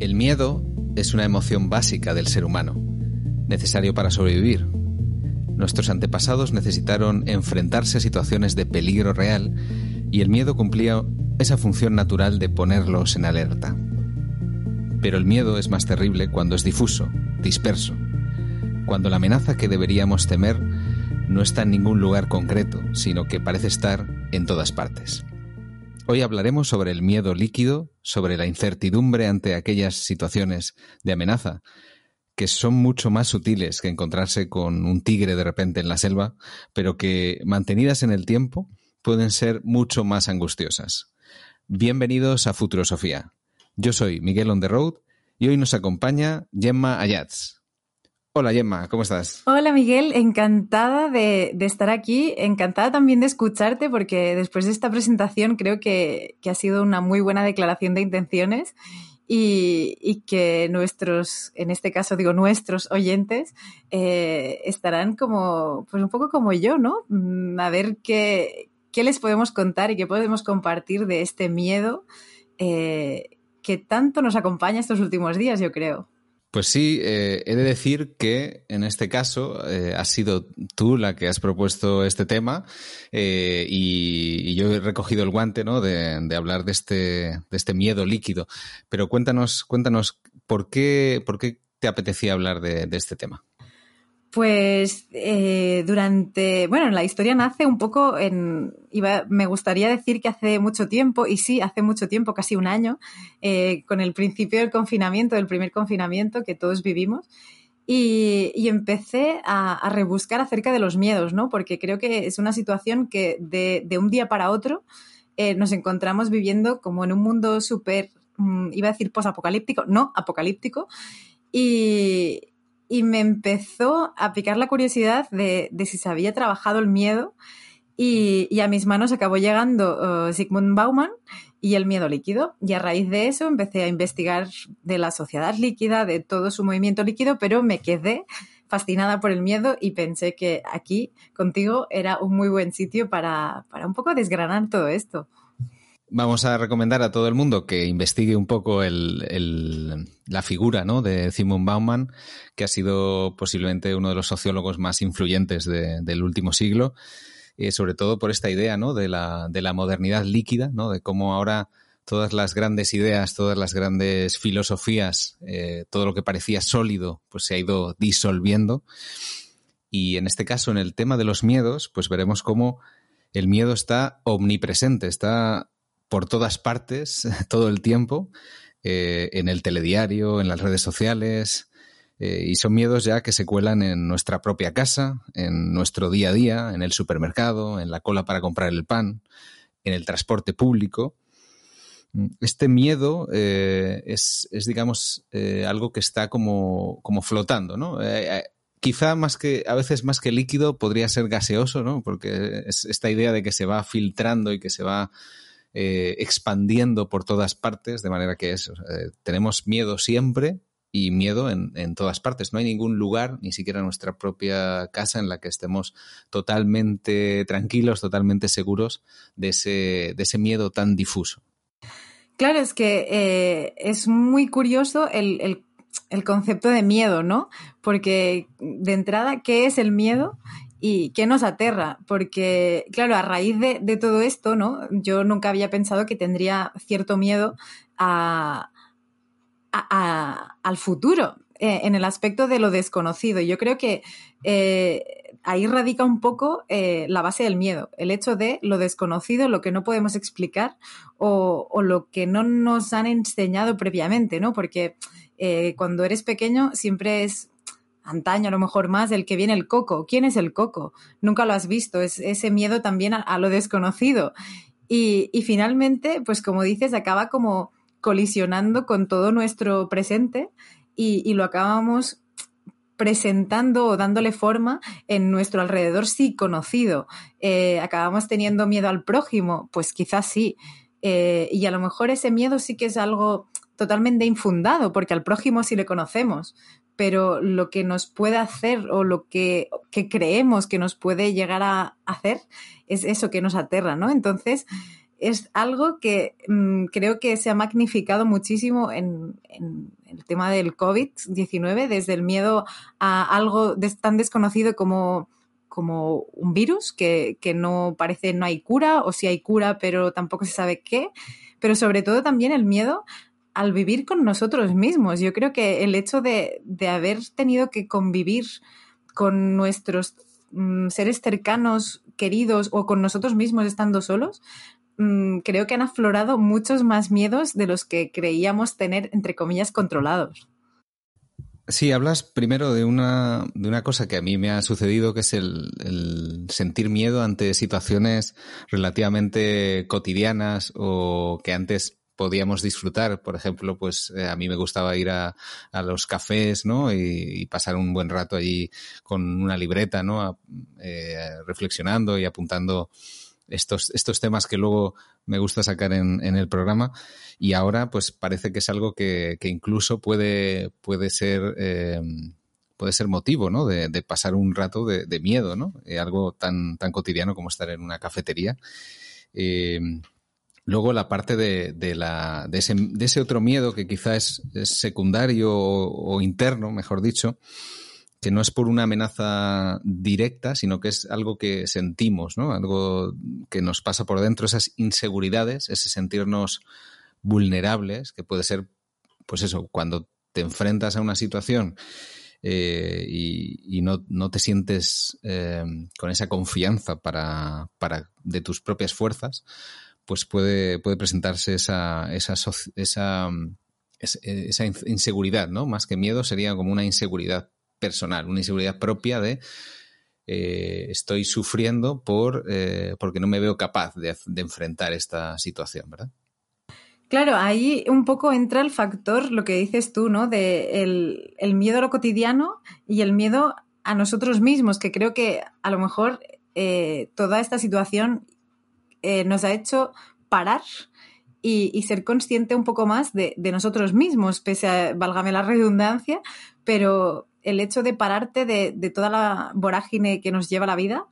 El miedo es una emoción básica del ser humano, necesario para sobrevivir. Nuestros antepasados necesitaron enfrentarse a situaciones de peligro real y el miedo cumplía esa función natural de ponerlos en alerta. Pero el miedo es más terrible cuando es difuso, disperso, cuando la amenaza que deberíamos temer no está en ningún lugar concreto, sino que parece estar en todas partes. Hoy hablaremos sobre el miedo líquido, sobre la incertidumbre ante aquellas situaciones de amenaza, que son mucho más sutiles que encontrarse con un tigre de repente en la selva, pero que, mantenidas en el tiempo, pueden ser mucho más angustiosas. Bienvenidos a Futurosofía. Yo soy Miguel On The Road y hoy nos acompaña Gemma Ayats. Hola Gemma, ¿cómo estás? Hola Miguel, encantada de, estar aquí, encantada también de escucharte porque después de esta presentación creo que, ha sido una muy buena declaración de intenciones y, que nuestros, en este caso digo nuestros oyentes, eh, estarán como, pues un poco como yo, ¿no? Mm, a ver qué, qué les podemos contar y qué podemos compartir de este miedo eh, que tanto nos acompaña estos últimos días, yo creo. Pues sí, eh, he de decir que en este caso eh, has sido tú la que has propuesto este tema eh, y, yo he recogido el guante ¿no? de, hablar de este, de este miedo líquido. Pero cuéntanos, cuéntanos por qué, por qué te apetecía hablar de este tema. Pues eh, durante, bueno, la historia nace un poco en, iba, me gustaría decir que hace mucho tiempo, y sí, hace mucho tiempo, casi un año, eh, con el principio del confinamiento, del primer confinamiento que todos vivimos, y, empecé a, rebuscar acerca de los miedos, ¿no? Porque creo que es una situación que de, un día para otro eh, nos encontramos viviendo como en un mundo súper, mm, iba a decir posapocalíptico, no, apocalíptico, y, y me empezó a picar la curiosidad de, si se había trabajado el miedo y, a mis manos acabó llegando uh, Sigmund Bauman y el miedo líquido. Y a raíz de eso empecé a investigar de la sociedad líquida, de todo su movimiento líquido, pero me quedé fascinada por el miedo y pensé que aquí contigo era un muy buen sitio para, para un poco desgranar todo esto. Vamos a recomendar a todo el mundo que investigue un poco la figura de Simon Bauman, que ha sido posiblemente uno de los sociólogos más influyentes del último siglo, eh, sobre todo por esta idea de, la, de la modernidad líquida, de cómo ahora todas las grandes ideas, todas las grandes filosofías, eh, todo lo que parecía sólido, pues se ha ido disolviendo. Y en este caso, en el tema de los miedos, pues veremos cómo el miedo está omnipresente, está por todas partes, todo el tiempo, eh, en el telediario, en las redes sociales, eh, y son miedos ya que se cuelan en nuestra propia casa, en nuestro día a día, en el supermercado, en la cola para comprar el pan, en el transporte público. Este miedo eh, es, digamos, algo que está como, como flotando, ¿no? quizá más que, a veces más que líquido, podría ser gaseoso, ¿no? Porque es esta idea de que se va filtrando y que se va eh, expandiendo por todas partes, de manera que es, tenemos miedo siempre y miedo en, todas partes. No hay ningún lugar, ni siquiera nuestra propia casa, en la que estemos totalmente tranquilos, totalmente seguros de ese, de ese miedo tan difuso. Claro, es que eh, es muy curioso el, el concepto de miedo, ¿no? Porque de entrada, ¿qué es el miedo? Y qué nos aterra, porque, claro, a raíz de, todo esto, ¿no? Yo nunca había pensado que tendría cierto miedo a, al futuro, eh, en el aspecto de lo desconocido. Yo creo que eh, ahí radica un poco eh, la base del miedo, el hecho de lo desconocido, lo que no podemos explicar o, o lo que no nos han enseñado previamente, ¿no? Porque cuando eres pequeño siempre es antaño a lo mejor más, del que viene el coco. ¿Quién es el coco? Nunca lo has visto, es ese miedo también a, lo desconocido. Y, finalmente, pues como dices, acaba como colisionando con todo nuestro presente y, y lo acabamos presentando o dándole forma en nuestro alrededor sí conocido. Eh, ¿Acabamos teniendo miedo al prójimo? Pues quizás sí. Eh, y a lo mejor ese miedo sí que es algo totalmente infundado, porque al prójimo sí le conocemos, pero lo que nos puede hacer o lo que, que creemos que nos puede llegar a hacer es eso que nos aterra, ¿no? Entonces, es algo que mm, creo que se ha magnificado muchísimo en, el tema del COVID-19, desde el miedo a algo tan desconocido como, como un virus, que, que, no parece no hay cura, o si hay cura, pero tampoco se sabe qué, pero sobre todo también el miedo al vivir con nosotros mismos. Yo creo que el hecho de, de haber tenido que convivir con nuestros mm, seres cercanos, queridos o con nosotros mismos estando solos, Mm, creo que han aflorado muchos más miedos de los que creíamos tener, entre comillas, controlados. Sí, hablas primero de una, de una cosa que a mí me ha sucedido, que es el, sentir miedo ante situaciones relativamente cotidianas o que antes podíamos disfrutar. Por ejemplo, pues eh, a mí me gustaba ir a, los cafés, ¿no? Y, pasar un buen rato allí con una libreta, ¿no? Eh, reflexionando y apuntando estos, estos temas que luego me gusta sacar en, en el programa y ahora pues parece que es algo que, que incluso puede, puede ser... Eh, puede ser motivo, ¿no? De, de pasar un rato de, de miedo, ¿no? Algo tan, tan cotidiano como estar en una cafetería. Luego la parte de, de, la, de, ese, de ese otro miedo que quizás es, secundario o, o, interno, mejor dicho, que no es por una amenaza directa, sino que es algo que sentimos, ¿no? Algo que nos pasa por dentro, esas inseguridades, ese sentirnos vulnerables, que puede ser, pues eso, cuando te enfrentas a una situación eh, y, no, no, te sientes eh, con esa confianza para, para, de tus propias fuerzas, pues puede, puede presentarse esa, esa, esa, esa inseguridad, ¿no? Más que miedo sería como una inseguridad personal, una inseguridad propia de eh, estoy sufriendo por eh, porque no me veo capaz de, de, enfrentar esta situación, ¿verdad? Claro, ahí un poco entra el factor, lo que dices tú, ¿no? De el, el miedo a lo cotidiano y el miedo a nosotros mismos, que creo que a lo mejor eh, toda esta situación eh, nos ha hecho parar y, ser consciente un poco más de, nosotros mismos, pese a, válgame la redundancia, pero, el hecho de pararte de, toda la vorágine que nos lleva la vida,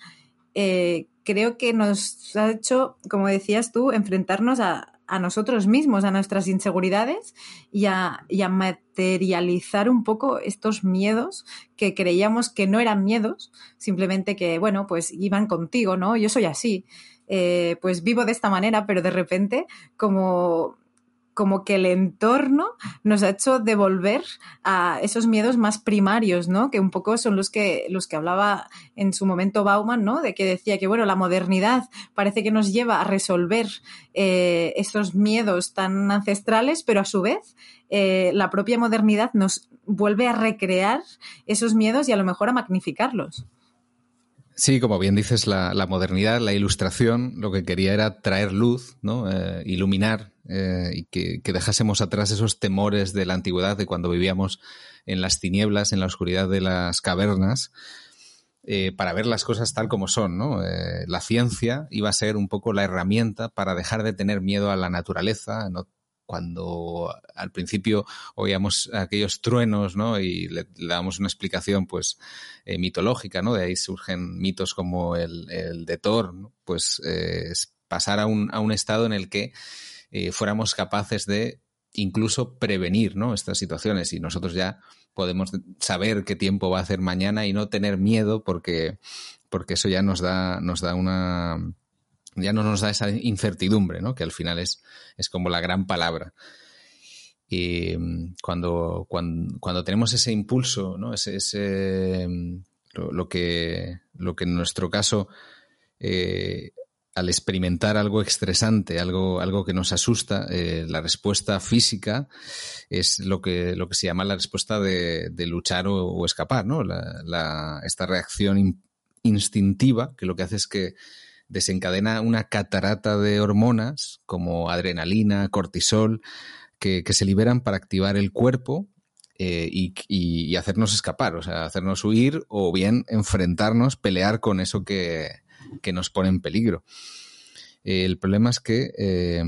eh, creo que nos ha hecho, como decías tú, enfrentarnos a, nosotros mismos, a nuestras inseguridades y a, materializar un poco estos miedos que creíamos que no eran miedos, simplemente que, bueno, pues iban contigo, ¿no? Yo soy así. Eh, pues vivo de esta manera, pero de repente, como como que el entorno nos ha hecho devolver a esos miedos más primarios, ¿no? Que un poco son los que, los que hablaba en su momento Bauman, ¿no? De que decía que, bueno, la modernidad parece que nos lleva a resolver eh, esos miedos tan ancestrales, pero a su vez eh, la propia modernidad nos vuelve a recrear esos miedos y a lo mejor a magnificarlos. Sí, como bien dices, la, la, modernidad, la ilustración, lo que quería era traer luz, ¿no? Eh, iluminar eh, y que, dejásemos atrás esos temores de la antigüedad, de cuando vivíamos en las tinieblas, en la oscuridad de las cavernas, eh, para ver las cosas tal como son, ¿no? La ciencia iba a ser un poco la herramienta para dejar de tener miedo a la naturaleza, no cuando al principio oíamos aquellos truenos, ¿no? Y le, le damos una explicación, pues, eh, mitológica, ¿no? De ahí surgen mitos como el, el de Thor, ¿no? Pues eh, pasar a un, a un, estado en el que eh, fuéramos capaces de incluso prevenir, ¿no? Estas situaciones y nosotros ya podemos saber qué tiempo va a hacer mañana y no tener miedo porque, porque eso ya nos da, nos da una ya no nos da esa incertidumbre, ¿no? Que al final es, es como la gran palabra. Y cuando, cuando, cuando tenemos ese impulso, ¿no? Ese, ese lo, que, lo que en nuestro caso eh, al experimentar algo estresante, algo, algo que nos asusta, eh, la respuesta física es lo que, lo que se llama la respuesta de, luchar o, escapar, ¿no? esta reacción instintiva que lo que hace es que desencadena una catarata de hormonas como adrenalina, cortisol, que, se liberan para activar el cuerpo eh, y, hacernos escapar, o sea, hacernos huir o bien enfrentarnos, pelear con eso que, que nos pone en peligro. el problema es que, eh,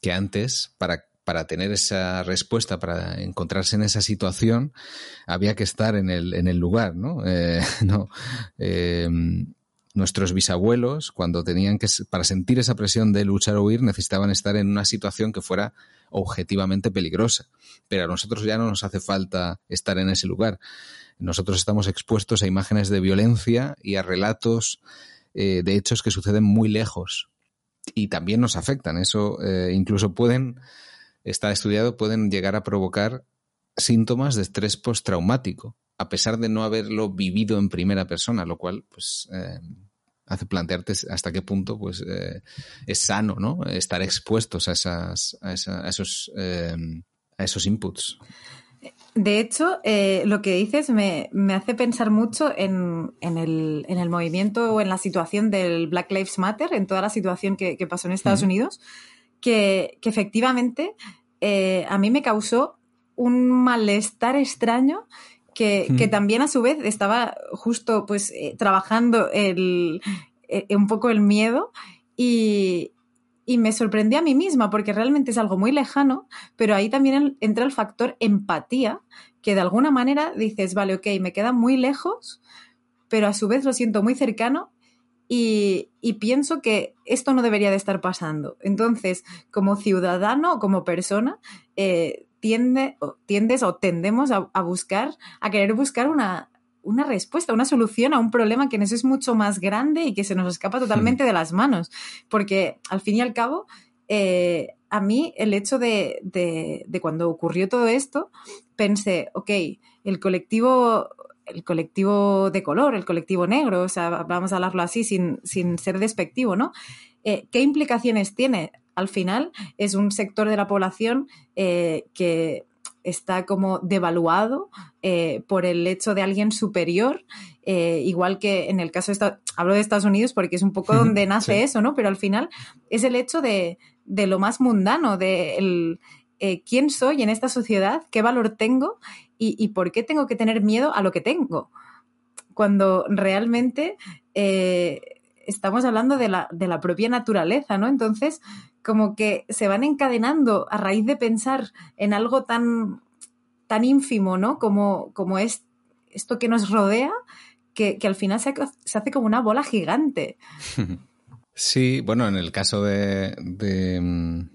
que antes, para, para, tener esa respuesta, para encontrarse en esa situación, había que estar en el, en el lugar, ¿no? Eh, no eh, nuestros bisabuelos, cuando tenían que, para sentir esa presión de luchar o huir, necesitaban estar en una situación que fuera objetivamente peligrosa. Pero a nosotros ya no nos hace falta estar en ese lugar. Nosotros estamos expuestos a imágenes de violencia y a relatos eh, de hechos que suceden muy lejos y también nos afectan. Eso eh, incluso pueden, está estudiado, pueden llegar a provocar síntomas de estrés postraumático, a pesar de no haberlo vivido en primera persona, lo cual pues eh, hace plantearte hasta qué punto pues es sano ¿no? estar expuestos a, esas, a, esos, a esos inputs. De hecho, eh, lo que dices me, hace pensar mucho en, el, movimiento o en la situación del Black Lives Matter, en toda la situación que, pasó en Estados Unidos, que, efectivamente eh, a mí me causó un malestar extraño que, también a su vez estaba justo pues eh, trabajando el, un poco el miedo y, y me sorprendí a mí misma porque realmente es algo muy lejano, pero ahí también entra el factor empatía, que de alguna manera dices, vale, ok, me queda muy lejos, pero a su vez lo siento muy cercano y, pienso que esto no debería de estar pasando. Entonces, como ciudadano como persona, eh, tiende, tiendes o tendemos a, a buscar, a querer buscar una, una respuesta, una solución a un problema que nos es mucho más grande y que se nos escapa totalmente hmm. de las manos. Porque al fin y al cabo, eh, a mí el hecho de, de, cuando ocurrió todo esto, pensé, ok, el colectivo, el colectivo de color, el colectivo negro, o sea, vamos a hablarlo así sin, sin ser despectivo, ¿no? Eh, ¿Qué implicaciones tiene? Al final es un sector de la población eh, que está como devaluado eh, por el hecho de alguien superior, eh, igual que en el caso de hablo de Estados Unidos porque es un poco donde nace eso, ¿no? Pero al final es el hecho de, lo más mundano, de eh, quién soy en esta sociedad, qué valor tengo y, por qué tengo que tener miedo a lo que tengo. Cuando realmente estamos hablando de la, de la propia naturaleza, ¿no? Entonces, como que se van encadenando a raíz de pensar en algo tan, tan ínfimo, ¿no? Como, como es esto que nos rodea, que, al final se, hace como una bola gigante. Sí, bueno, en el caso de, de,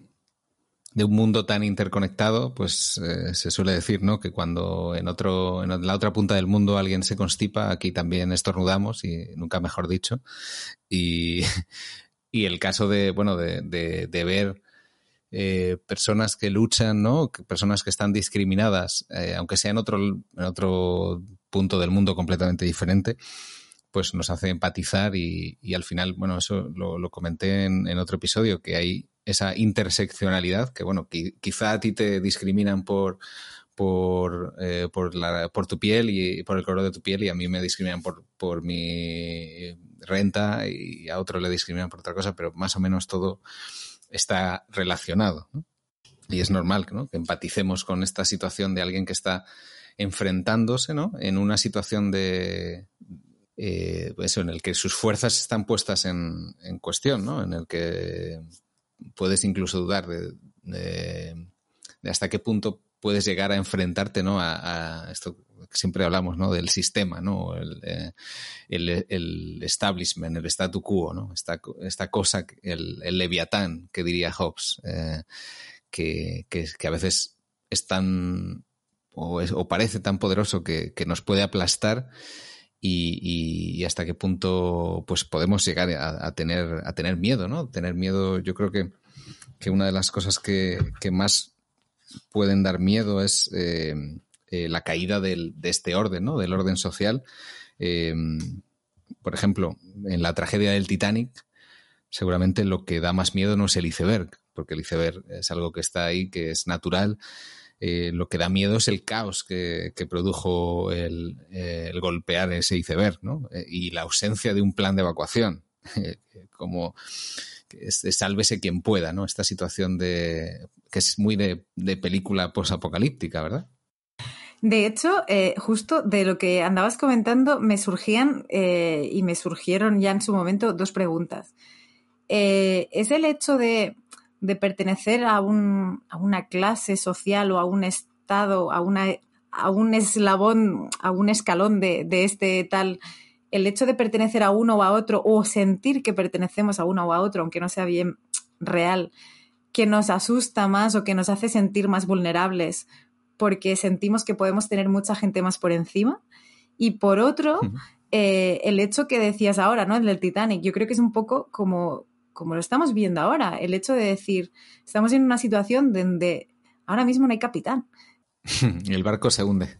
mm, un mundo tan interconectado, pues eh, se suele decir, ¿no? Que cuando en otro, en la otra punta del mundo alguien se constipa, aquí también estornudamos, y nunca mejor dicho. Y, y el caso de, bueno, de, de, ver eh, personas que luchan, ¿no? Personas que están discriminadas, eh, aunque sea en otro, en otro punto del mundo completamente diferente, pues nos hace empatizar y, y al final, bueno, eso lo, comenté en, en, otro episodio, que hay esa interseccionalidad, que bueno, quizá a ti te discriminan por, por, eh, por, la, por tu piel y por el color de tu piel y a mí me discriminan por, por mi renta y a otro le discriminan por otra cosa, pero más o menos todo está relacionado. Y es normal que empaticemos con esta situación de alguien que está enfrentándose ¿no? en una situación de, eh, eso, en el que sus fuerzas están puestas en, cuestión, ¿no? en el que puedes incluso dudar de, hasta qué punto puedes llegar a enfrentarte ¿no? a, esto siempre hablamos ¿no? del sistema, ¿no? Eh, el, el, establishment, el statu quo, ¿no? esta, cosa, el, el leviatán que diría Hobbes, eh, que, que, que, a veces es tan o, es, parece tan poderoso que, que nos puede aplastar y, hasta qué punto pues podemos llegar a, a, tener, a tener miedo, ¿no? Tener miedo, yo creo que, que una de las cosas que, que más pueden dar miedo es eh, eh, la caída del, de este orden, ¿no? Del orden social. Eh, por ejemplo, en la tragedia del Titanic, seguramente lo que da más miedo no es el iceberg, porque el iceberg es algo que está ahí, que es natural. Eh, lo que da miedo es el caos que, produjo el, golpear ese iceberg ¿no? Eh, y la ausencia de un plan de evacuación. como es, sálvese quien pueda, ¿no? Esta situación de que es muy de, película posapocalíptica, ¿verdad? De hecho, eh, justo de lo que andabas comentando, me surgían y me surgieron ya en su momento dos preguntas. es el hecho de de pertenecer a, un, a una clase social o a un estado, a, una, a un eslabón, a un escalón de, de este tal, el hecho de pertenecer a uno o a otro o sentir que pertenecemos a uno o a otro, aunque no sea bien real, que nos asusta más o que nos hace sentir más vulnerables porque sentimos que podemos tener mucha gente más por encima. Y por otro, eh, el hecho que decías ahora, ¿no? El del Titanic, yo creo que es un poco como, como lo estamos viendo ahora, el hecho de decir, estamos en una situación donde ahora mismo no hay capitán. el barco se hunde.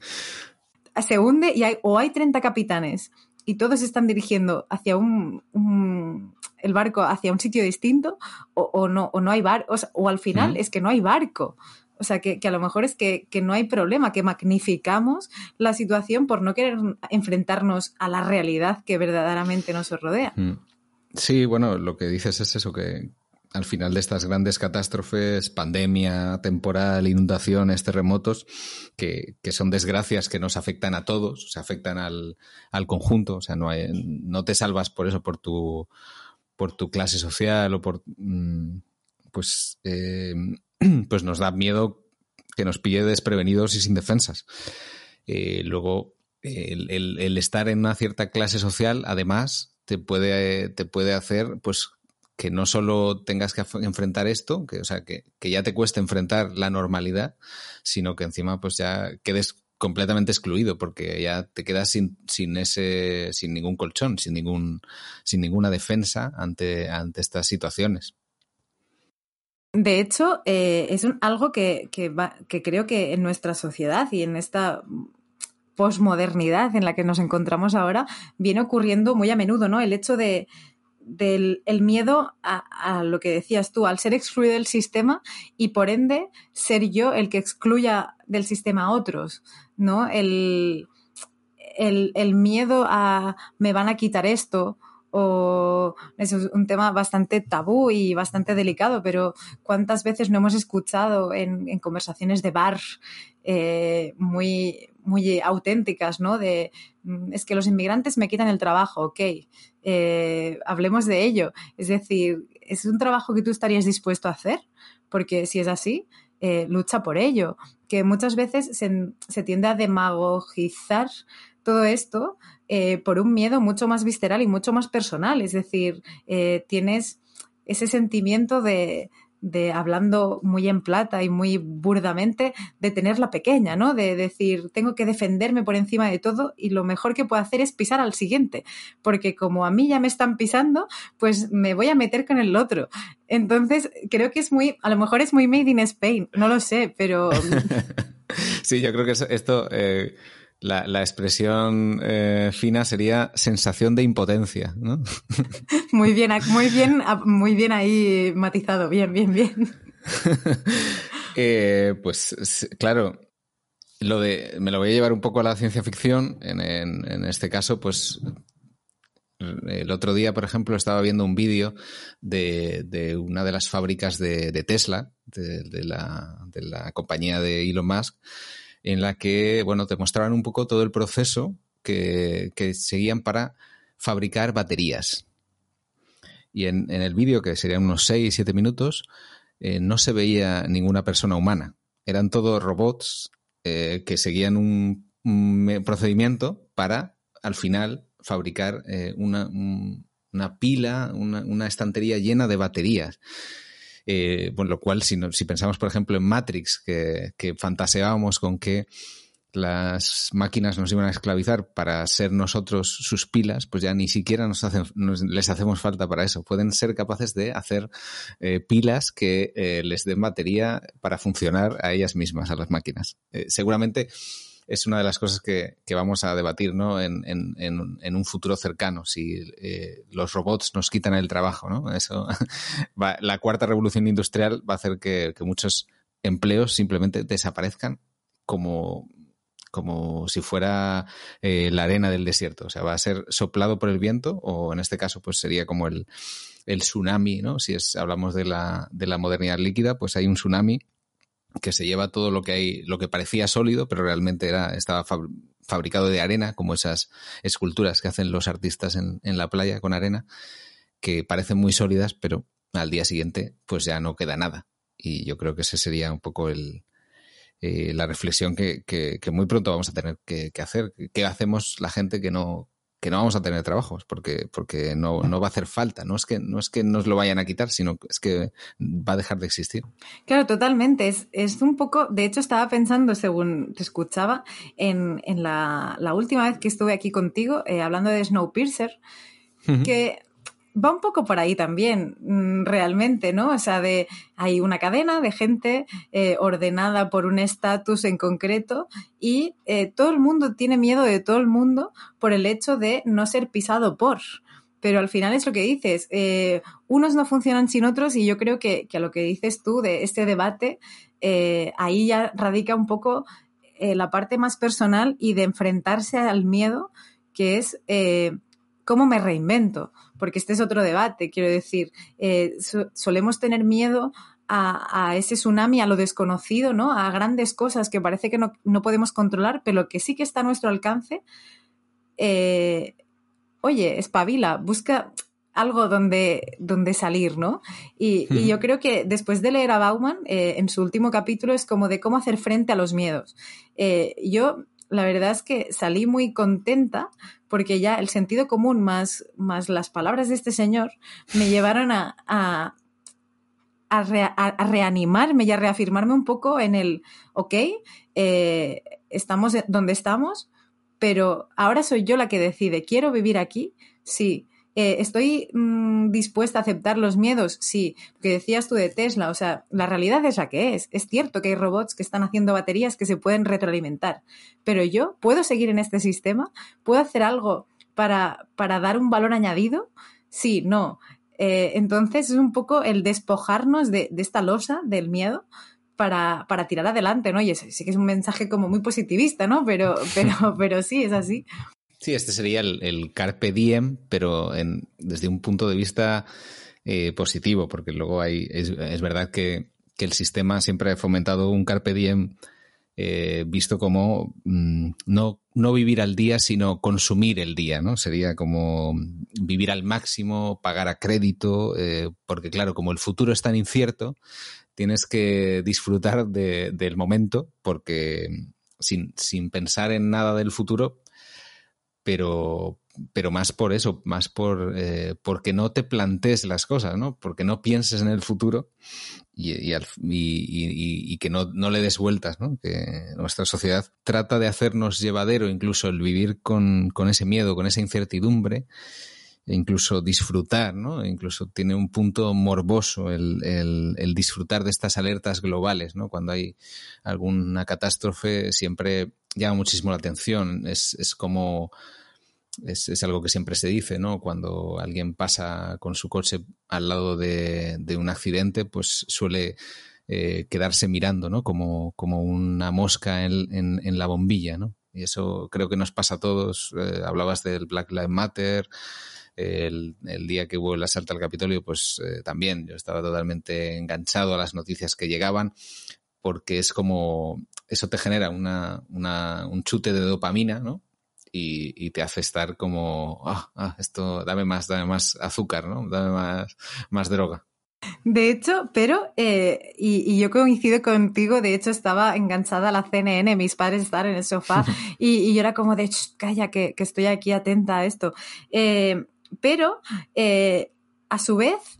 Se hunde y hay, o hay 30 capitanes y todos están dirigiendo hacia un, el barco hacia un sitio distinto o, no, o no hay barco, o, al final es que no hay barco. O sea, que, a lo mejor es que, no hay problema, que magnificamos la situación por no querer enfrentarnos a la realidad que verdaderamente nos rodea. Mm. Sí, bueno, lo que dices es eso, que al final de estas grandes catástrofes, pandemia, temporal, inundaciones, terremotos, que, son desgracias que nos afectan a todos, se afectan al, conjunto, o sea, no, hay, no te salvas por eso, por tu, por tu clase social o por... Mm, pues, eh, pues nos da miedo que nos pille desprevenidos y sin defensas. Eh, luego, el, el estar en una cierta clase social, además, te puede, te puede hacer, pues, que no solo tengas que enfrentar esto, que, o sea, que, ya te cueste enfrentar la normalidad, sino que encima, pues, ya quedes completamente excluido, porque ya te quedas sin, sin ese, sin ningún colchón, sin ningún, sin ninguna defensa ante, ante estas situaciones. De hecho, eh, es algo que, que creo que en nuestra sociedad y en esta posmodernidad en la que nos encontramos ahora viene ocurriendo muy a menudo, ¿no? El hecho de, del el miedo a, lo que decías tú, al ser excluido del sistema y por ende ser yo el que excluya del sistema a otros, ¿no? El, el, el miedo a me van a quitar esto o es un tema bastante tabú y bastante delicado, pero ¿cuántas veces no hemos escuchado en, conversaciones de bar eh, muy, muy auténticas, ¿no? De mm, es que los inmigrantes me quitan el trabajo, ok, eh, hablemos de ello. Es decir, ¿es un trabajo que tú estarías dispuesto a hacer? Porque si es así, eh, lucha por ello. Que muchas veces se, tiende a demagogizar todo esto eh, por un miedo mucho más visceral y mucho más personal. Es decir, tienes ese sentimiento de, de hablando muy en plata y muy burdamente, de tenerla pequeña, ¿no? De decir, tengo que defenderme por encima de todo y lo mejor que puedo hacer es pisar al siguiente, porque como a mí ya me están pisando, pues me voy a meter con el otro. Entonces, creo que es muy, a lo mejor es muy made in Spain, no lo sé, pero... sí, yo creo que esto... Eh, la, expresión eh, fina sería sensación de impotencia, ¿no? Muy bien, muy bien, muy bien ahí matizado, bien, bien, bien. Eh, pues claro, lo de, me lo voy a llevar un poco a la ciencia ficción. En, este caso, pues el otro día, por ejemplo, estaba viendo un vídeo de, una de las fábricas de, Tesla, de, la, de la compañía de Elon Musk, en la que, bueno, te mostraban un poco todo el proceso que, seguían para fabricar baterías. Y en, el vídeo, que serían unos 6, 7 minutos, eh, no se veía ninguna persona humana. Eran todos robots eh, que seguían un, procedimiento para, al final, fabricar eh, una, una, pila, una, una, estantería llena de baterías. Eh, lo cual, si, si, pensamos, por ejemplo, en Matrix, que, fantaseábamos con que las máquinas nos iban a esclavizar para ser nosotros sus pilas, pues ya ni siquiera nos, hacen, les hacemos falta para eso. Pueden ser capaces de hacer eh, pilas que eh, les den batería para funcionar a ellas mismas, a las máquinas. seguramente es una de las cosas que, vamos a debatir ¿no? en, un futuro cercano, si eh, los robots nos quitan el trabajo. ¿no? Eso la cuarta revolución industrial va a hacer que, muchos empleos simplemente desaparezcan como, como si fuera eh, la arena del desierto. O sea, va a ser soplado por el viento o en este caso pues sería como el, el tsunami, ¿no? Si hablamos de la, de la modernidad líquida, pues hay un tsunami que se lleva todo lo que hay, lo que parecía sólido, pero realmente era, estaba fabricado de arena, como esas esculturas que hacen los artistas en, en, la playa con arena, que parecen muy sólidas, pero al día siguiente, pues ya no queda nada. Y yo creo que ese sería un poco el, eh, la reflexión que, que, muy pronto vamos a tener que, que hacer. ¿Qué hacemos la gente que no, que no vamos a tener trabajos porque, porque no, no, va a hacer falta. No es, que, no es que nos lo vayan a quitar, sino es que va a dejar de existir. Claro, totalmente. Es, es un poco, de hecho estaba pensando, según te escuchaba, en, en la, la, última vez que estuve aquí contigo, eh, hablando de Snowpiercer, que va un poco por ahí también, mm, realmente, ¿no? O sea, de, hay una cadena de gente eh, ordenada por un estatus en concreto y eh, todo el mundo tiene miedo de todo el mundo por el hecho de no ser pisado por. Pero al final es lo que dices, eh, unos no funcionan sin otros y yo creo que, que, a lo que dices tú de este debate, ahí ya radica un poco la parte más personal y de enfrentarse al miedo, que es cómo me reinvento porque este es otro debate, quiero decir, eh, solemos tener miedo a, ese tsunami, a lo desconocido, ¿no? A grandes cosas que parece que no, podemos controlar, pero que sí que está a nuestro alcance. Eh, oye, espabila, busca algo donde, donde salir, ¿no? Y, yo creo que después de leer a Bauman, eh, en su último capítulo es como de cómo hacer frente a los miedos. yo, la verdad es que salí muy contenta porque ya el sentido común más, más las palabras de este señor me llevaron a, a, reanimarme y a reafirmarme un poco en el, ok, eh, estamos donde estamos, pero ahora soy yo la que decide, ¿quiero vivir aquí? Sí. Eh, ¿Estoy mm, dispuesta a aceptar los miedos? Sí, lo que decías tú de Tesla, o sea, la realidad es la que es. Es cierto que hay robots que están haciendo baterías que se pueden retroalimentar, pero yo puedo seguir en este sistema, puedo hacer algo para, para dar un valor añadido. Sí, no. Eh, entonces es un poco el despojarnos de, de esta losa del miedo para, para, tirar adelante, ¿no? Y sí que es un mensaje como muy positivista, ¿no? Pero, pero, pero sí, es así. Sí, este sería el, carpe diem, pero en, desde un punto de vista eh, positivo, porque luego hay, es, verdad que, el sistema siempre ha fomentado un carpe diem eh, visto como mm, no, no vivir al día, sino consumir el día, ¿no? Sería como vivir al máximo, pagar a crédito, eh, porque claro, como el futuro es tan incierto, tienes que disfrutar del momento, porque sin, sin pensar en nada del futuro, pero, pero más por eso, más por eh, porque no te plantees las cosas, ¿no? Porque no pienses en el futuro y, y, que no, no, le des vueltas, ¿no? Que nuestra sociedad trata de hacernos llevadero incluso el vivir con, con ese miedo, con esa incertidumbre, e incluso disfrutar, ¿no? Incluso tiene un punto morboso el, el, el, disfrutar de estas alertas globales, ¿no? Cuando hay alguna catástrofe siempre llama muchísimo la atención. Es, es como es, es, algo que siempre se dice, ¿no? Cuando alguien pasa con su coche al lado de, de un accidente, pues suele eh, quedarse mirando, ¿no? Como, como una mosca en, en, la bombilla, ¿no? Y eso creo que nos pasa a todos. Eh, hablabas del Black Lives Matter. El, el, día que hubo el asalto al Capitolio, pues eh, también yo estaba totalmente enganchado a las noticias que llegaban, porque es como eso te genera una, una, un chute de dopamina, ¿no? Y, y, te hace estar como, ah, ah, esto, dame más, dame más azúcar, ¿no? Dame más, más droga. De hecho, pero, eh, y, y, yo coincido contigo, de hecho estaba enganchada a la CNN, mis padres estaban en el sofá y, y yo era como de, calla, que, que, estoy aquí atenta a esto. Eh, pero, eh, a su vez,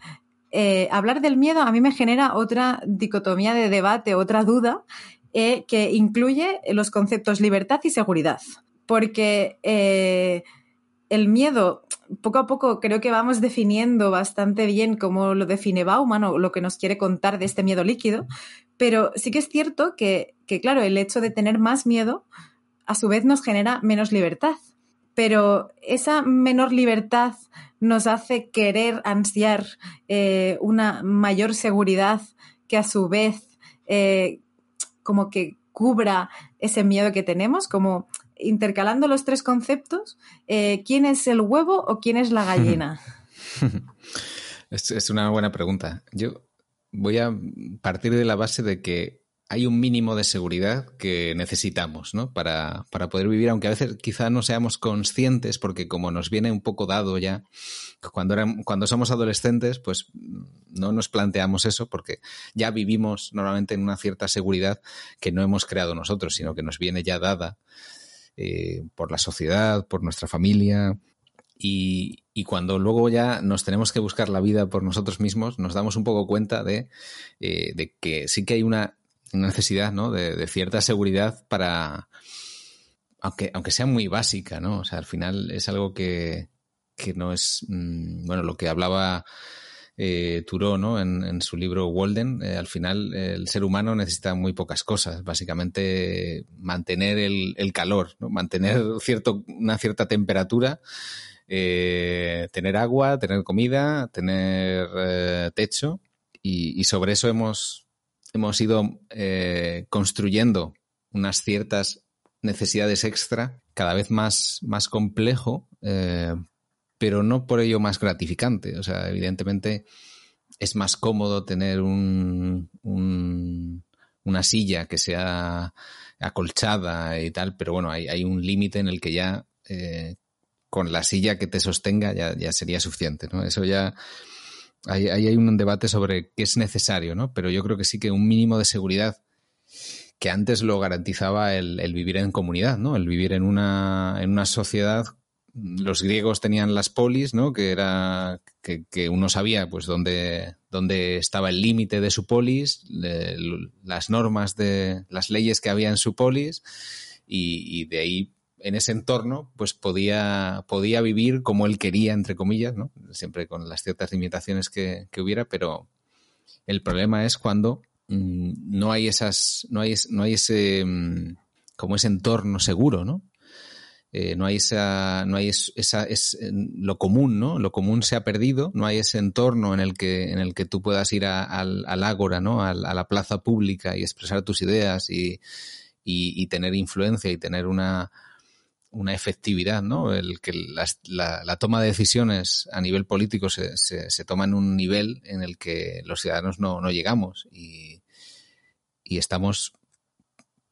hablar del miedo a mí me genera otra dicotomía de debate, otra duda, eh, que incluye los conceptos libertad y seguridad. Porque eh, el miedo, poco a poco creo que vamos definiendo bastante bien cómo lo define Bauman o lo que nos quiere contar de este miedo líquido, pero sí que es cierto que, que claro, el hecho de tener más miedo a su vez nos genera menos libertad. Pero esa menor libertad nos hace querer ansiar eh, una mayor seguridad que a su vez como que cubra ese miedo que tenemos, como intercalando los tres conceptos, eh, ¿quién es el huevo o quién es la gallina? es, una buena pregunta. Yo voy a partir de la base de que hay un mínimo de seguridad que necesitamos ¿no? para, para poder vivir, aunque a veces quizá no seamos conscientes, porque como nos viene un poco dado ya, cuando, cuando somos adolescentes, pues no nos planteamos eso, porque ya vivimos normalmente en una cierta seguridad que no hemos creado nosotros, sino que nos viene ya dada eh, por la sociedad, por nuestra familia. Y, cuando luego ya nos tenemos que buscar la vida por nosotros mismos, nos damos un poco cuenta de, eh, que sí que hay una necesidad ¿no? de, cierta seguridad para, aunque, aunque sea muy básica, ¿no? O sea, al final es algo que, que no es, mm, bueno, lo que hablaba eh, ¿no? En, su libro Walden, eh, al final el ser humano necesita muy pocas cosas, básicamente mantener el, calor, ¿no? mantener cierto, una cierta temperatura, eh, tener agua, tener comida, tener eh, techo y, sobre eso hemos, hemos ido construyendo unas ciertas necesidades extra cada vez más, más complejo pero no por ello más gratificante. O sea, evidentemente es más cómodo tener un, una silla que sea acolchada y tal, pero bueno, hay, un límite en el que ya eh, con la silla que te sostenga ya, ya sería suficiente, ¿no? Eso ya... Ahí hay, hay, un debate sobre qué es necesario, ¿no? Pero yo creo que sí que un mínimo de seguridad que antes lo garantizaba el, el vivir en comunidad, ¿no? El vivir en una, en una sociedad los griegos tenían las polis, ¿no? Que era que, uno sabía pues dónde, dónde estaba el límite de su polis, las normas de las leyes que había en su polis, y, de ahí en ese entorno, pues podía, podía vivir como él quería, entre comillas, ¿no? Siempre con las ciertas limitaciones que, hubiera, pero el problema es cuando mm, no hay esas, no hay, no hay ese mm, como ese entorno seguro, ¿no? Eh, no hay esa, no hay esa, es lo común, ¿no? Lo común se ha perdido, no hay ese entorno en el que, en el que tú puedas ir al, ágora, ¿no? A, la plaza pública y expresar tus ideas y, tener influencia y tener una, una efectividad, ¿no? El que la, toma de decisiones a nivel político se, se, toma en un nivel en el que los ciudadanos no, llegamos y, estamos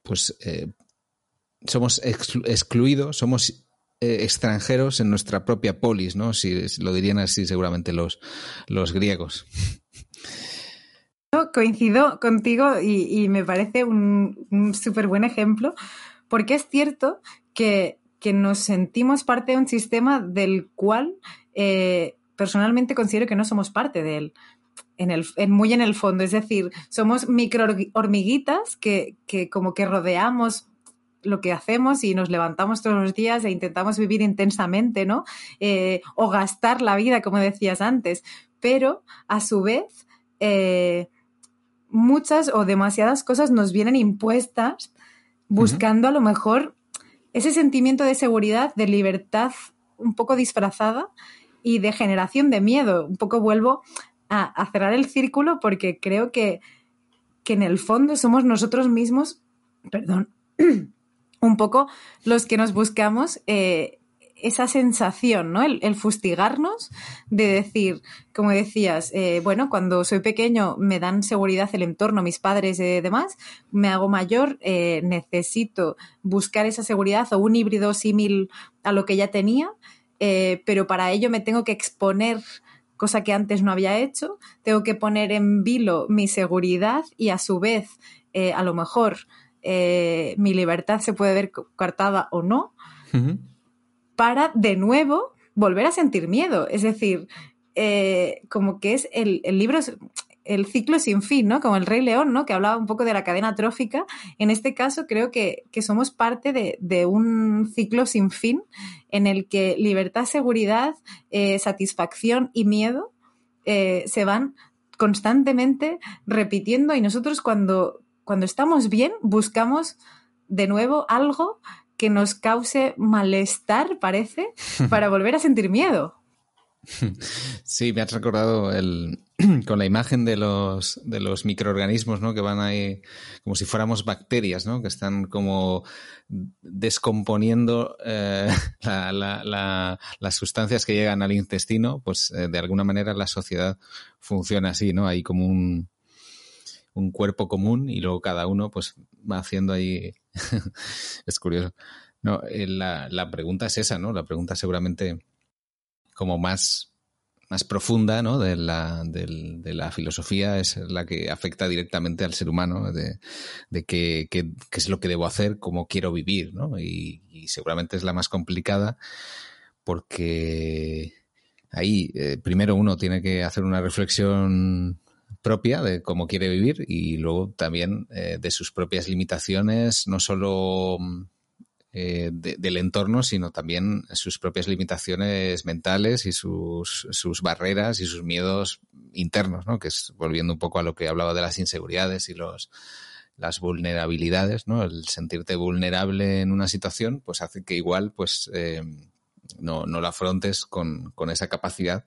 pues eh, somos excluidos, somos eh, extranjeros en nuestra propia polis, ¿no? Si, lo dirían así seguramente los, los griegos. Coincido contigo y, me parece un, súper buen ejemplo, porque es cierto que, nos sentimos parte de un sistema del cual eh, personalmente considero que no somos parte de él. En el, muy en el fondo, es decir, somos micro hormiguitas que, que como que rodeamos lo que hacemos y nos levantamos todos los días e intentamos vivir intensamente, ¿no? Eh, o gastar la vida, como decías antes. Pero, a su vez, eh, muchas o demasiadas cosas nos vienen impuestas buscando a lo mejor ese sentimiento de seguridad, de libertad un poco disfrazada y de generación de miedo. Un poco vuelvo a, cerrar el círculo porque creo que, que en el fondo somos nosotros mismos, perdón, un poco los que nos buscamos eh, esa sensación, ¿no? El, fustigarnos de decir, como decías, eh, bueno, cuando soy pequeño me dan seguridad el entorno, mis padres y demás, me hago mayor, eh, necesito buscar esa seguridad o un híbrido símil a lo que ya tenía, pero para ello me tengo que exponer cosa que antes no había hecho, tengo que poner en vilo mi seguridad y a su vez, a lo mejor, eh, mi libertad se puede ver cortada o no, para de nuevo volver a sentir miedo. Es decir, eh, como que es el, libro, el ciclo sin fin, ¿no? Como el Rey León, ¿no? Que hablaba un poco de la cadena trófica. En este caso creo que, somos parte de, un ciclo sin fin en el que libertad, seguridad, eh, satisfacción y miedo se van constantemente repitiendo y nosotros cuando, cuando estamos bien, buscamos de nuevo algo que nos cause malestar, parece, para volver a sentir miedo. Sí, me has recordado el, con la imagen de los, de los microorganismos, ¿no? Que van ahí como si fuéramos bacterias, ¿no? Que están como descomponiendo eh, las sustancias que llegan al intestino, pues eh, de alguna manera la sociedad funciona así, ¿no? Hay como un, un cuerpo común y luego cada uno pues va haciendo ahí... es curioso. No, eh, la, la pregunta es esa, ¿no? La pregunta seguramente como más, más profunda ¿no? de, la, de, la filosofía es la que afecta directamente al ser humano, de, de qué, qué, es lo que debo hacer, cómo quiero vivir, ¿no? Y, seguramente es la más complicada porque ahí eh, primero uno tiene que hacer una reflexión propia de cómo quiere vivir y luego también eh, de sus propias limitaciones, no solo eh, del entorno, sino también sus propias limitaciones mentales y sus, sus barreras y sus miedos internos, ¿no? que es volviendo un poco a lo que hablaba de las inseguridades y los, las vulnerabilidades, ¿no? El sentirte vulnerable en una situación, pues hace que igual, pues, eh, no, no la afrontes con, con, esa capacidad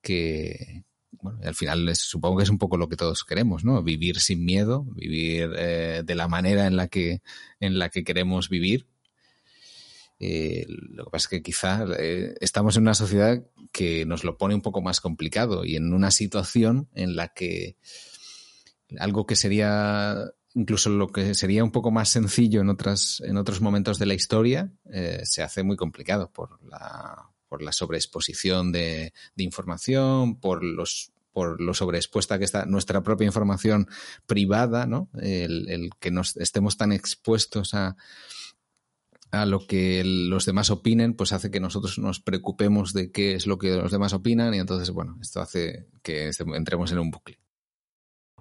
que, bueno, al final supongo que es un poco lo que todos queremos, ¿no? Vivir sin miedo, vivir eh, de la manera en la que, en la que queremos vivir. Eh, lo que pasa es que quizá eh, estamos en una sociedad que nos lo pone un poco más complicado y en una situación en la que algo que sería incluso lo que sería un poco más sencillo en otras en otros momentos de la historia se hace muy complicado por la por la sobreexposición de, información, por los por lo sobreexpuesta que está nuestra propia información privada, ¿no? El, que nos estemos tan expuestos a, a lo que los demás opinen, pues hace que nosotros nos preocupemos de qué es lo que los demás opinan y entonces, bueno, esto hace que entremos en un bucle.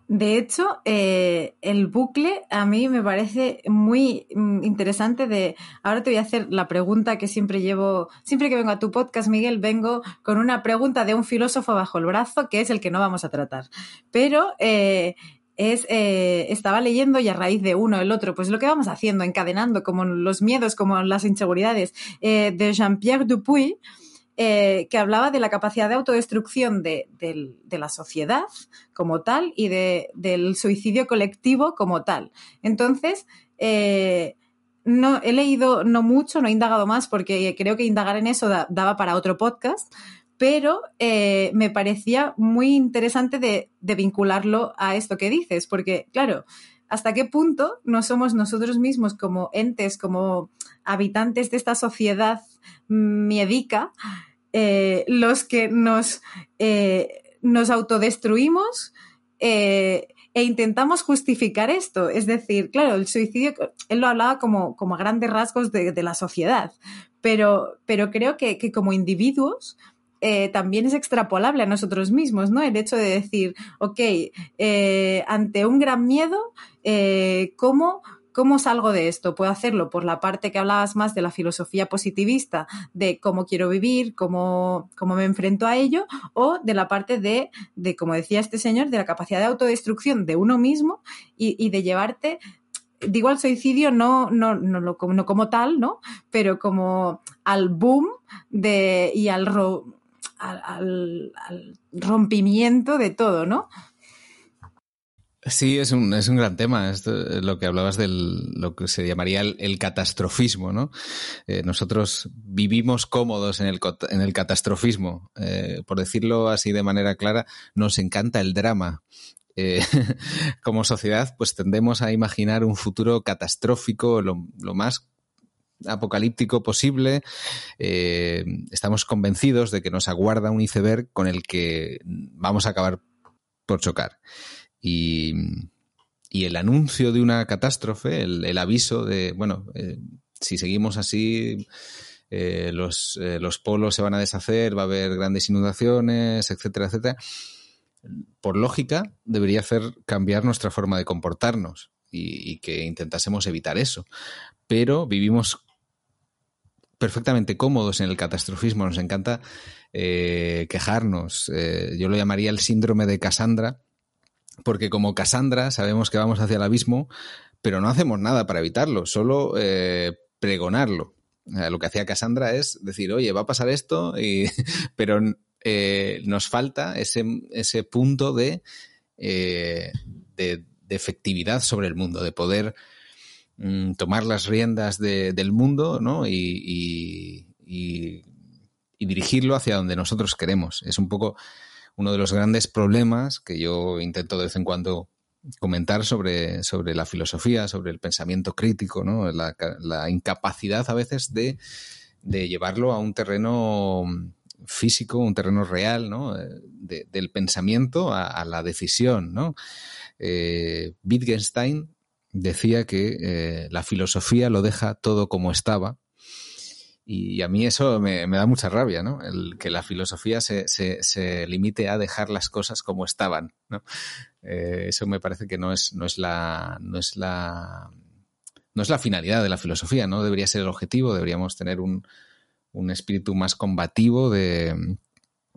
De hecho, eh, el bucle a mí me parece muy mm, interesante de... Ahora te voy a hacer la pregunta que siempre llevo, siempre que vengo a tu podcast, Miguel, vengo con una pregunta de un filósofo bajo el brazo, que es el que no vamos a tratar. Pero eh, es, eh, estaba leyendo y a raíz de uno, el otro, pues lo que vamos haciendo, encadenando como los miedos, como las inseguridades, de Jean-Pierre Dupuy, eh, que hablaba de la capacidad de autodestrucción de, la sociedad como tal y del suicidio colectivo como tal. Entonces, eh, no, he leído no mucho, no he indagado más porque creo que indagar en eso daba para otro podcast, pero eh, me parecía muy interesante de, de, vincularlo a esto que dices, porque claro, ¿hasta qué punto no somos nosotros mismos como entes, como habitantes de esta sociedad miedica, eh, los que nos, eh, nos autodestruimos eh, e intentamos justificar esto. Es decir, claro, el suicidio, él lo hablaba como, como a grandes rasgos de, la sociedad, pero, pero creo que, como individuos también es extrapolable a nosotros mismos, ¿no? El hecho de decir, ok, ante un gran miedo, ¿cómo ¿Cómo salgo de esto? Puedo hacerlo por la parte que hablabas más de la filosofía positivista, de cómo quiero vivir, cómo, cómo me enfrento a ello, o de la parte de, de, como decía este señor, de la capacidad de autodestrucción de uno mismo y, de llevarte digo al suicidio no, no, no, no, como tal, ¿no? Pero como al boom de, y al, rompimiento de todo, ¿no? Sí, es un, es un gran tema. Esto, lo que hablabas del lo que se llamaría el, catastrofismo, ¿no? Eh, nosotros vivimos cómodos en el, en el catastrofismo. Eh, por decirlo así de manera clara, nos encanta el drama. Eh, como sociedad, pues tendemos a imaginar un futuro catastrófico lo, lo más apocalíptico posible. estamos convencidos de que nos aguarda un iceberg con el que vamos a acabar por chocar. Y, el anuncio de una catástrofe, el, aviso de, bueno, eh, si seguimos así, eh, los, eh, los, polos se van a deshacer, va a haber grandes inundaciones, etcétera, etcétera. Por lógica, debería hacer cambiar nuestra forma de comportarnos y, que intentásemos evitar eso. Pero vivimos perfectamente cómodos en el catastrofismo, nos encanta quejarnos. yo lo llamaría el síndrome de Cassandra, porque como Cassandra sabemos que vamos hacia el abismo, pero no hacemos nada para evitarlo, solo eh, pregonarlo. Lo que hacía Cassandra es decir, oye, va a pasar esto, y, pero eh, nos falta ese, ese punto de, eh, de, efectividad sobre el mundo, de poder mm, tomar las riendas del mundo ¿no? y, y, dirigirlo hacia donde nosotros queremos. Es un poco uno de los grandes problemas que yo intento de vez en cuando comentar sobre, sobre la filosofía, sobre el pensamiento crítico, ¿no? la, incapacidad a veces de, de, llevarlo a un terreno físico, un terreno real, ¿no? del pensamiento a, la decisión. ¿no? Eh, Wittgenstein decía que eh, la filosofía lo deja todo como estaba y a mí eso me, da mucha rabia, ¿no? El que la filosofía se, se, limite a dejar las cosas como estaban, ¿no? Eh, eso me parece que no es, no es la. no es la. no es la finalidad de la filosofía, ¿no? Debería ser el objetivo, deberíamos tener un, un espíritu más combativo de,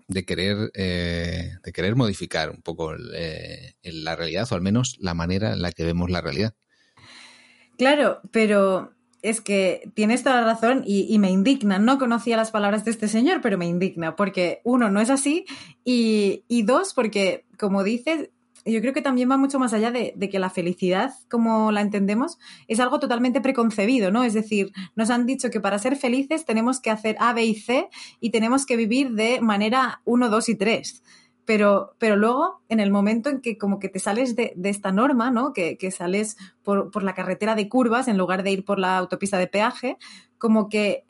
de querer, eh, de querer modificar un poco eh, la realidad, o al menos la manera en la que vemos la realidad. Claro, pero es que tienes toda la razón y, me indigna. No conocía las palabras de este señor, pero me indigna porque, uno, no es así y, dos, porque, como dices, yo creo que también va mucho más allá de, de, que la felicidad, como la entendemos, es algo totalmente preconcebido, ¿no? Es decir, nos han dicho que para ser felices tenemos que hacer A, B y C y tenemos que vivir de manera 1, 2 y 3 pero, pero luego, en el momento en que como que te sales de, esta norma, ¿no? Que, sales por, la carretera de curvas en lugar de ir por la autopista de peaje, como que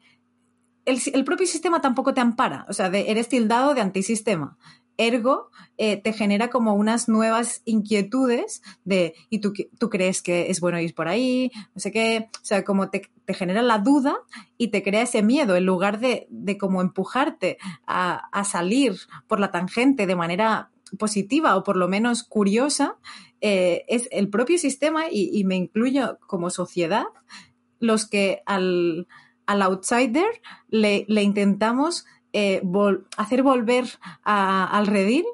el, propio sistema tampoco te ampara, o sea, eres tildado de antisistema. Ergo, eh, te genera como unas nuevas inquietudes de, ¿y tú, tú crees que es bueno ir por ahí? No sé qué, o sea, como te, genera la duda y te crea ese miedo, en lugar de, de empujarte a, salir por la tangente de manera positiva o por lo menos curiosa, eh, es el propio sistema, y, me incluyo como sociedad, los que al, outsider le, intentamos eh, hacer volver al redil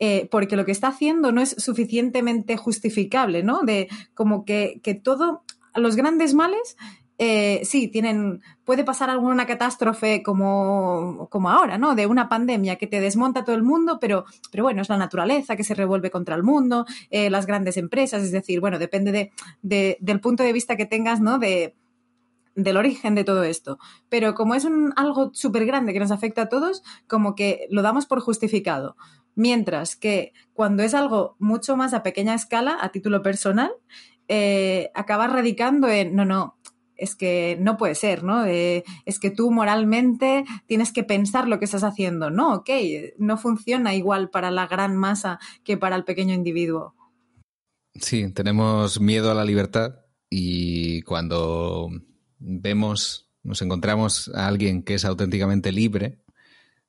eh, porque lo que está haciendo no es suficientemente justificable, ¿no? De como que, que todo, los grandes males, eh, sí, tienen, puede pasar alguna catástrofe como, como ahora, ¿no? De una pandemia que te desmonta todo el mundo, pero, pero bueno, es la naturaleza que se revuelve contra el mundo, las grandes empresas, es decir, bueno, depende de, del punto de vista que tengas, ¿no? De, del origen de todo esto. Pero como es un, algo súper grande que nos afecta a todos, como que lo damos por justificado. Mientras que cuando es algo mucho más a pequeña escala, a título personal, eh, acaba radicando en, no, no, es que no puede ser, ¿no? es que tú moralmente tienes que pensar lo que estás haciendo. No, ok, no funciona igual para la gran masa que para el pequeño individuo. Sí, tenemos miedo a la libertad y cuando vemos, nos encontramos a alguien que es auténticamente libre,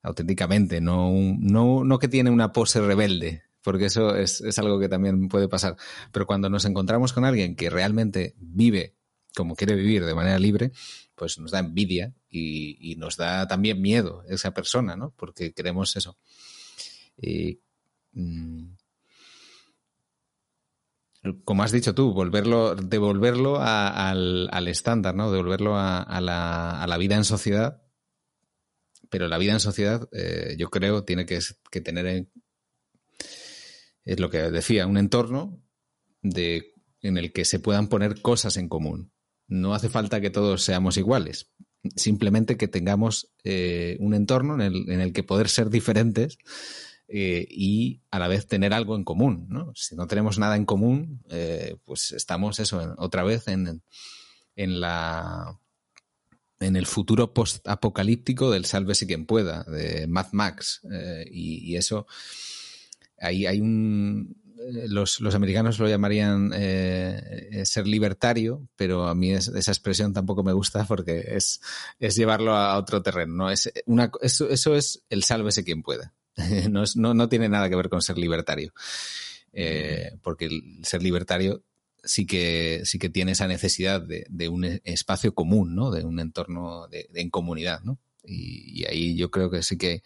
auténticamente, no, no, no que tiene una pose rebelde, porque eso es, algo que también puede pasar. Pero cuando nos encontramos con alguien que realmente vive como quiere vivir de manera libre, pues nos da envidia y, nos da también miedo esa persona, ¿no? Porque queremos eso. Y, mm, como has dicho tú, volverlo, devolverlo al, estándar, ¿no? Devolverlo a, la, vida en sociedad. Pero la vida en sociedad, eh, yo creo, tiene que, tener, es lo que decía, un entorno de, en el que se puedan poner cosas en común. No hace falta que todos seamos iguales, simplemente que tengamos eh, un entorno en el, en el que poder ser diferentes eh, y a la vez tener algo en común. ¿no? Si no tenemos nada en común, eh, pues estamos eso, otra vez en, en la en el futuro post-apocalíptico del Sálvese quien pueda, de Mad Max. Eh, y, eso, ahí hay un... Los, los americanos lo llamarían ser libertario, pero a mí esa expresión tampoco me gusta porque es, es llevarlo a otro terreno. ¿no? Es una, eso, eso es el sálvese quien pueda. no, tiene nada que ver con ser libertario. Eh, porque el ser libertario sí que, sí que tiene esa necesidad de, un espacio común, ¿no? De un entorno de, en comunidad, ¿no? Y, ahí yo creo que sí que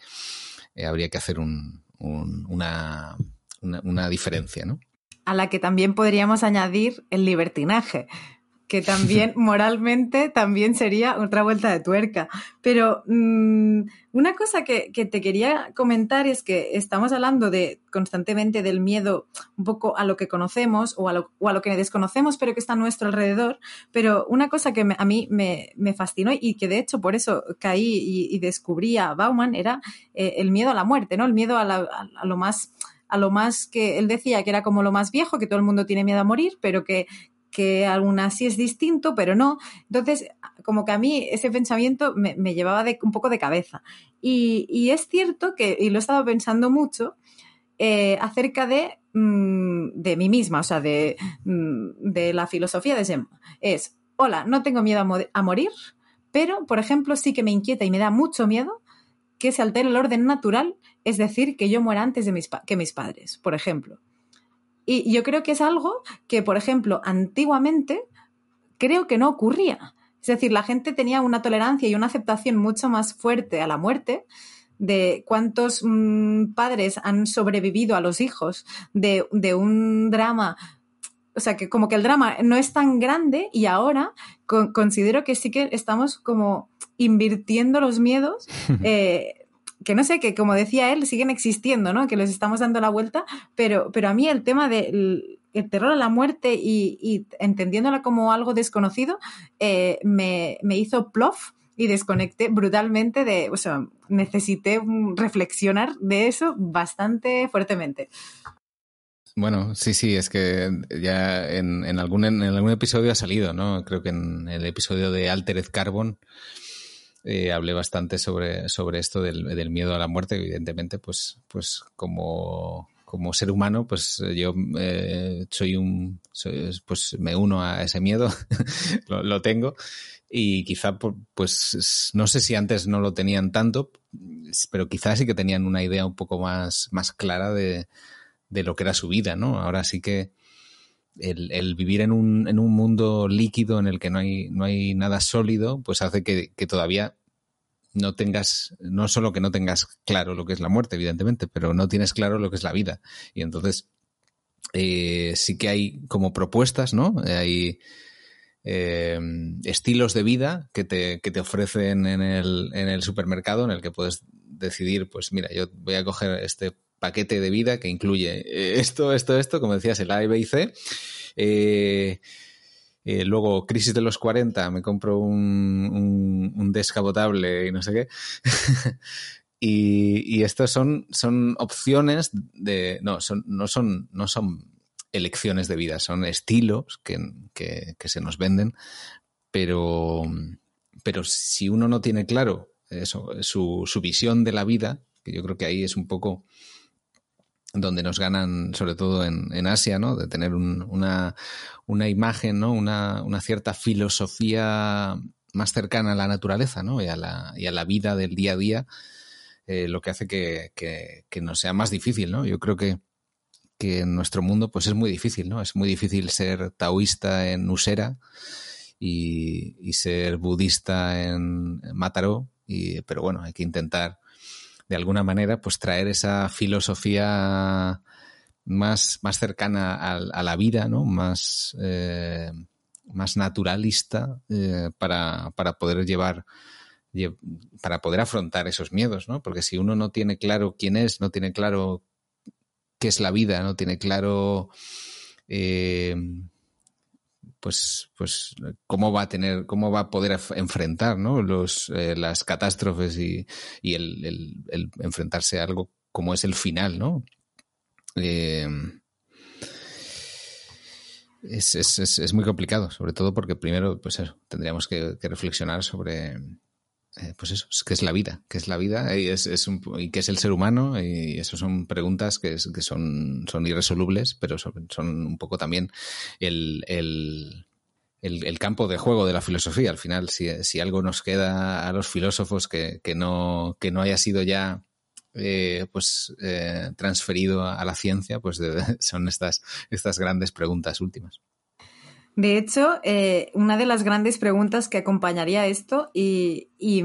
eh, habría que hacer una, una, diferencia, ¿no? A la que también podríamos añadir el libertinaje, que también moralmente también sería otra vuelta de tuerca. Pero mm, una cosa que, te quería comentar es que estamos hablando de constantemente del miedo un poco a lo que conocemos o a lo, o a lo que desconocemos, pero que está a nuestro alrededor. Pero una cosa que a mí me, fascinó y que de hecho por eso caí y, descubrí a Bauman era eh, el miedo a la muerte, ¿no? El miedo a, a lo más a lo más que él decía que era como lo más viejo, que todo el mundo tiene miedo a morir, pero que, que aún así es distinto, pero no. Entonces, como que a mí ese pensamiento me, llevaba de, un poco de cabeza. Y, es cierto que, y lo he estado pensando mucho, eh, acerca de, mm, de, mí misma, o sea, de, mm, de la filosofía de Zen. Es, hola, no tengo miedo a, morir, pero, por ejemplo, sí que me inquieta y me da mucho miedo que se altere el orden natural, es decir, que yo muera antes de mis que mis padres, por ejemplo. Y yo creo que es algo que, por ejemplo, antiguamente creo que no ocurría. Es decir, la gente tenía una tolerancia y una aceptación mucho más fuerte a la muerte de cuántos mm, padres han sobrevivido a los hijos de, un drama. O sea, que como que el drama no es tan grande y ahora considero que sí que estamos como invirtiendo los miedos. Eh, que no sé, que como decía él, siguen existiendo, ¿no? Que les estamos dando la vuelta, pero, pero a mí el tema del terror a la muerte y, entendiéndola como algo desconocido, eh, me, hizo plof y desconecté brutalmente de, o sea, necesité reflexionar de eso bastante fuertemente. Bueno, sí, sí, es que ya en, algún, en algún episodio ha salido, ¿no? Creo que en el episodio de Altered Carbon eh, hablé bastante sobre, sobre esto del, miedo a la muerte. Evidentemente, pues, pues como, como ser humano, pues yo eh, soy un, pues me uno a ese miedo, lo, tengo. Y quizá, pues, no sé si antes no lo tenían tanto, pero quizás sí que tenían una idea un poco más, más clara de, de lo que era su vida, ¿no? Ahora sí que el, vivir en un, en un mundo líquido en el que no hay, no hay nada sólido, pues hace que, que, todavía no tengas, no solo que no tengas claro lo que es la muerte, evidentemente, pero no tienes claro lo que es la vida. Y entonces eh, sí que hay como propuestas, ¿no? Hay eh, estilos de vida que te, que te ofrecen en el, en el supermercado en el que puedes decidir, pues mira, yo voy a coger este paquete de vida que incluye eh, esto, esto, esto, como decías, el A, B y C. Eh, eh, luego, crisis de los 40, me compro un, un, y no sé qué. y, y estos son, son opciones de. No, son, no, son, no son elecciones de vida, son estilos que, que, se nos venden. Pero, pero si uno no tiene claro su, su visión de la vida, que yo creo que ahí es un poco donde nos ganan, sobre todo en, Asia, ¿no? De tener una, una, imagen, ¿no? Una, una, cierta filosofía más cercana a la naturaleza, ¿no? Y a la, y a la vida del día a día, eh, lo que hace que, que, que, nos sea más difícil, ¿no? Yo creo que, que en nuestro mundo, pues es muy difícil, ¿no? Es muy difícil ser taoísta en Usera y, y ser budista en Mataró, y, pero bueno, hay que intentar de alguna manera, pues traer esa filosofía más, más cercana a, la vida, ¿no? Más, eh, más naturalista eh, para, para, poder llevar para poder afrontar esos miedos, ¿no? Porque si uno no tiene claro quién es, no tiene claro qué es la vida, no tiene claro eh, pues, pues cómo va a tener, cómo va a poder enfrentar ¿no? Los, eh, las catástrofes y, y el, el, enfrentarse a algo como es el final, ¿no? Eh, es, es, es, muy complicado, sobre todo porque primero, pues tendríamos que, reflexionar sobre, eh, pues eso, qué es la vida, qué es la vida y, es, es un, y qué es el ser humano y eso son preguntas que, son, irresolubles, pero son, un poco también el, campo de juego de la filosofía. Al final, si, algo nos queda a los filósofos que, que, no, que no haya sido ya eh, pues eh, transferido a la ciencia, pues son estas, estas grandes preguntas últimas. De hecho, eh, una de las grandes preguntas que acompañaría esto y, y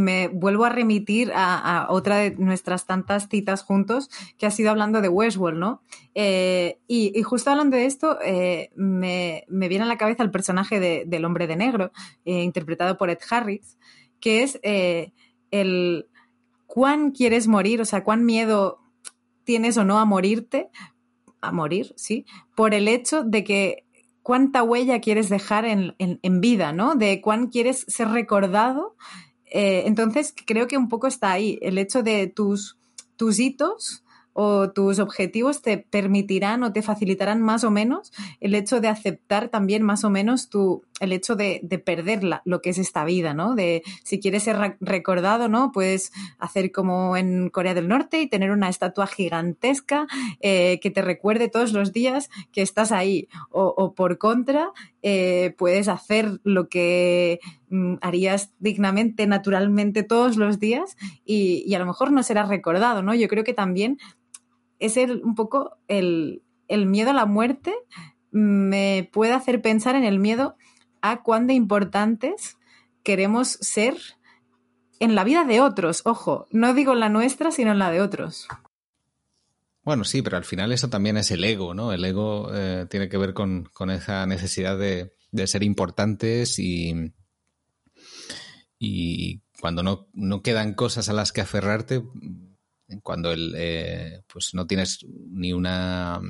me vuelvo a remitir a, otra de nuestras tantas citas juntos que ha sido hablando de Westworld, ¿no? Eh, y, justo hablando de esto, eh, me, viene a la cabeza el personaje del hombre de negro, interpretado por Ed Harris, que es el cuán quieres morir, o sea, cuán miedo tienes o no a morirte, a morir, sí, por el hecho de que cuánta huella quieres dejar en, en vida, ¿no? De cuán quieres ser recordado eh, entonces, creo que un poco está ahí el hecho de tus, tus hitos o tus objetivos te permitirán o te facilitarán más o menos el hecho de aceptar también más o menos tu, el hecho de, de perder lo que es esta vida, ¿no? De si quieres ser recordado, ¿no? Puedes hacer como en Corea del Norte y tener una estatua gigantesca eh, que te recuerde todos los días que estás ahí. O, por contra, eh, puedes hacer lo que mm, harías dignamente, naturalmente todos los días y, a lo mejor no serás recordado, ¿no? Yo creo que también es el, un poco el, miedo a la muerte me puede hacer pensar en el miedo a cuán de importantes queremos ser en la vida de otros. Ojo, no digo en la nuestra, sino en la de otros. Bueno, sí, pero al final eso también es el ego, ¿no? El ego eh, tiene que ver con, esa necesidad de, ser importantes y, y cuando no, no, quedan cosas a las que aferrarte, cuando el, eh, pues no tienes ni una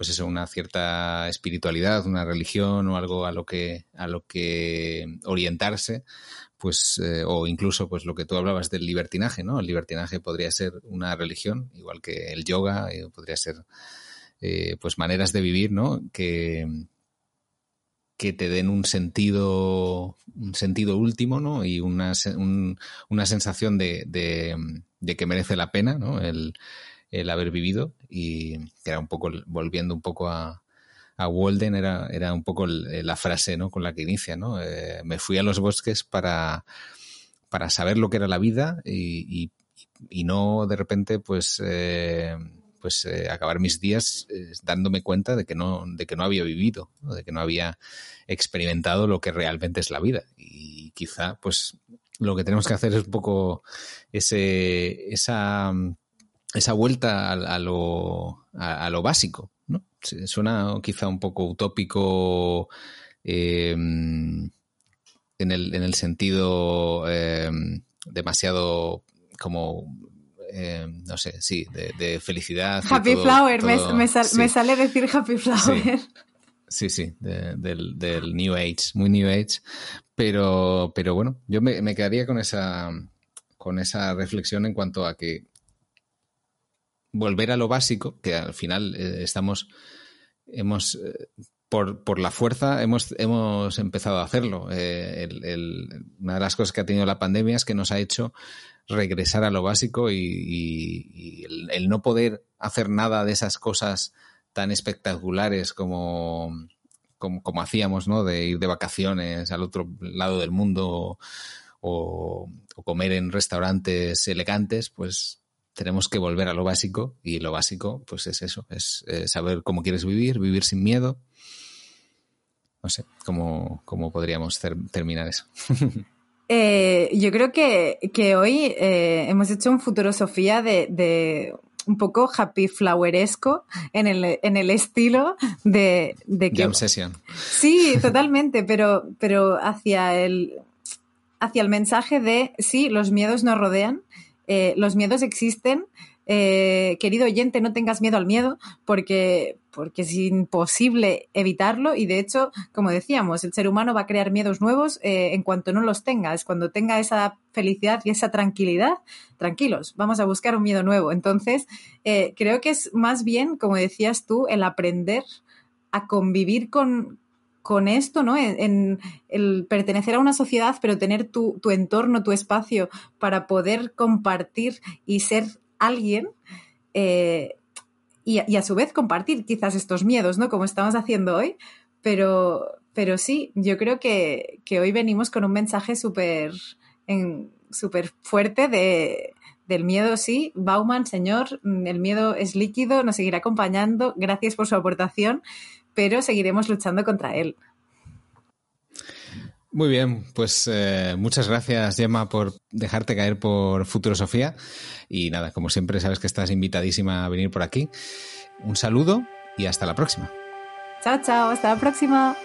pues eso, una cierta espiritualidad, una religión o algo a lo que, a lo que orientarse, pues, eh, o incluso pues lo que tú hablabas del libertinaje, ¿no? El libertinaje podría ser una religión, igual que el yoga, eh, podría ser pues maneras de vivir, ¿no? Que, que te den un sentido, un sentido último, ¿no? Y una, una sensación de, de, que merece la pena, ¿no? El, haber vivido y que era un poco, volviendo un poco a, a Walden, era, era un poco la frase, ¿no? Con la que inicia, ¿no? Eh, me fui a los bosques para, para saber lo que era la vida y, y, no de repente, pues... Eh, pues eh, acabar mis días eh, dándome cuenta de que no de que no había vivido de que no había experimentado lo que realmente es la vida y quizá pues lo que tenemos que hacer es un poco ese esa esa vuelta a, lo a, lo básico no suena quizá un poco utópico em, en el en el sentido em, demasiado como eh, no sé, sí, de, felicidad. Happy Flower, me, sale decir Happy Flower. Sí, sí, del, New Age, muy New Age. Pero, pero bueno, yo me, quedaría con esa, con esa reflexión en cuanto a que volver a lo básico, que al final eh, estamos, hemos, eh, por, por, la fuerza hemos, hemos empezado a hacerlo. una de las cosas que ha tenido la pandemia es que nos ha hecho regresar a lo básico y, el, no poder hacer nada de esas cosas tan espectaculares como, como, hacíamos, ¿no? De ir de vacaciones al otro lado del mundo o, comer en restaurantes elegantes, pues tenemos que volver a lo básico y lo básico pues es eso, es, saber cómo quieres vivir, vivir sin miedo. No sé, cómo, cómo podríamos terminar eso. Eh, yo creo que, hoy eh, hemos hecho un futuro Sofía de, un poco happy floweresco en el, en el estilo de, de que... Jam Sí, totalmente, pero, pero hacia, el, hacia el mensaje de, sí, los miedos nos rodean, eh, los miedos existen, eh, querido oyente, no tengas miedo al miedo porque, porque es imposible evitarlo y de hecho, como decíamos, el ser humano va a crear miedos nuevos eh, en cuanto no los tenga. Es cuando tenga esa felicidad y esa tranquilidad, tranquilos, vamos a buscar un miedo nuevo. Entonces, creo que es más bien, como decías tú, el aprender a convivir con, con esto, ¿no? En, el pertenecer a una sociedad, pero tener tu, tu, entorno, tu espacio para poder compartir y ser alguien eh, y, a su vez compartir quizás estos miedos, ¿no? Como estamos haciendo hoy, pero, pero sí, yo creo que, hoy venimos con un mensaje súper súper fuerte de, del miedo, sí. Bauman, señor, el miedo es líquido, nos seguirá acompañando. Gracias por su aportación, pero seguiremos luchando contra él. Muy bien, pues eh, muchas gracias Gemma por dejarte caer por Futurosofía y nada, como siempre sabes que estás invitadísima a venir por aquí. Un saludo y hasta la próxima. Chao, chao, hasta la próxima.